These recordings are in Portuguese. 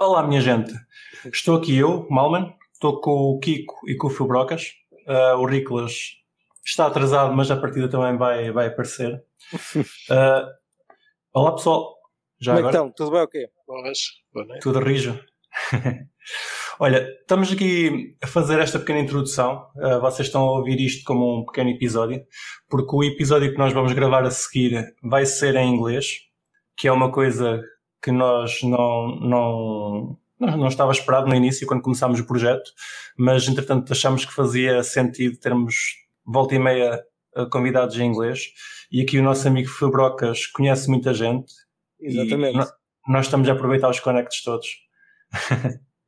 Olá, minha gente. Estou aqui eu, Malman. Estou com o Kiko e com o Fibrocas. Uh, o Riclas está atrasado, mas a partida também vai, vai aparecer. Uh, olá, pessoal. Já Como é agora? Então, tudo bem o quê? Boas. Boa noite. Tudo rijo. Olha, estamos aqui a fazer esta pequena introdução. Uh, vocês estão a ouvir isto como um pequeno episódio, porque o episódio que nós vamos gravar a seguir vai ser em inglês, que é uma coisa que nós não, não, não estava esperado no início, quando começámos o projeto, mas entretanto achamos que fazia sentido termos volta e meia eh, convidados em inglês. E aqui o nosso amigo Fabrocas conhece muita gente. Exatamente. nós estamos a aproveitar os conectos todos.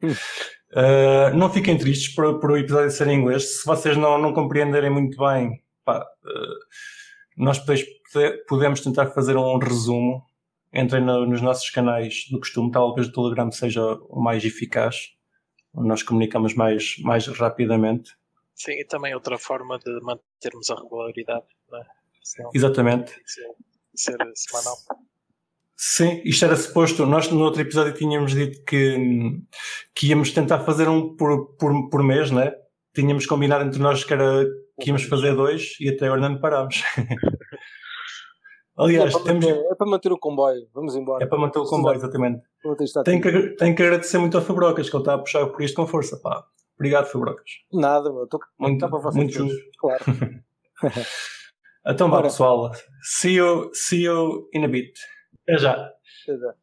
uh, não fiquem tristes por, por o episódio ser em inglês. Se vocês não, não compreenderem muito bem, pá, uh, nós podemos tentar fazer um resumo entrem no, nos nossos canais do costume, talvez o Telegram seja o mais eficaz, onde nós comunicamos mais, mais rapidamente. Sim, e também outra forma de mantermos a regularidade, né? Exatamente. Ser, ser semanal. Sim, isto era suposto. Nós no outro episódio tínhamos dito que, que íamos tentar fazer um por, por, por mês, né? Tínhamos combinado entre nós que, era, que íamos fazer dois e até agora não parámos. Aliás, é para, temos... manter, é para manter o comboio, vamos embora. É para manter o comboio, exatamente. Tenho que, tenho que agradecer muito ao Fabrocas, que ele está a puxar por isto com força. Pá. Obrigado, Fabrocas. Nada, meu. Estou muito, para vocês. Muito justo. Claro. então vá, pessoal. See you, see you in a bit. Até já. Até já.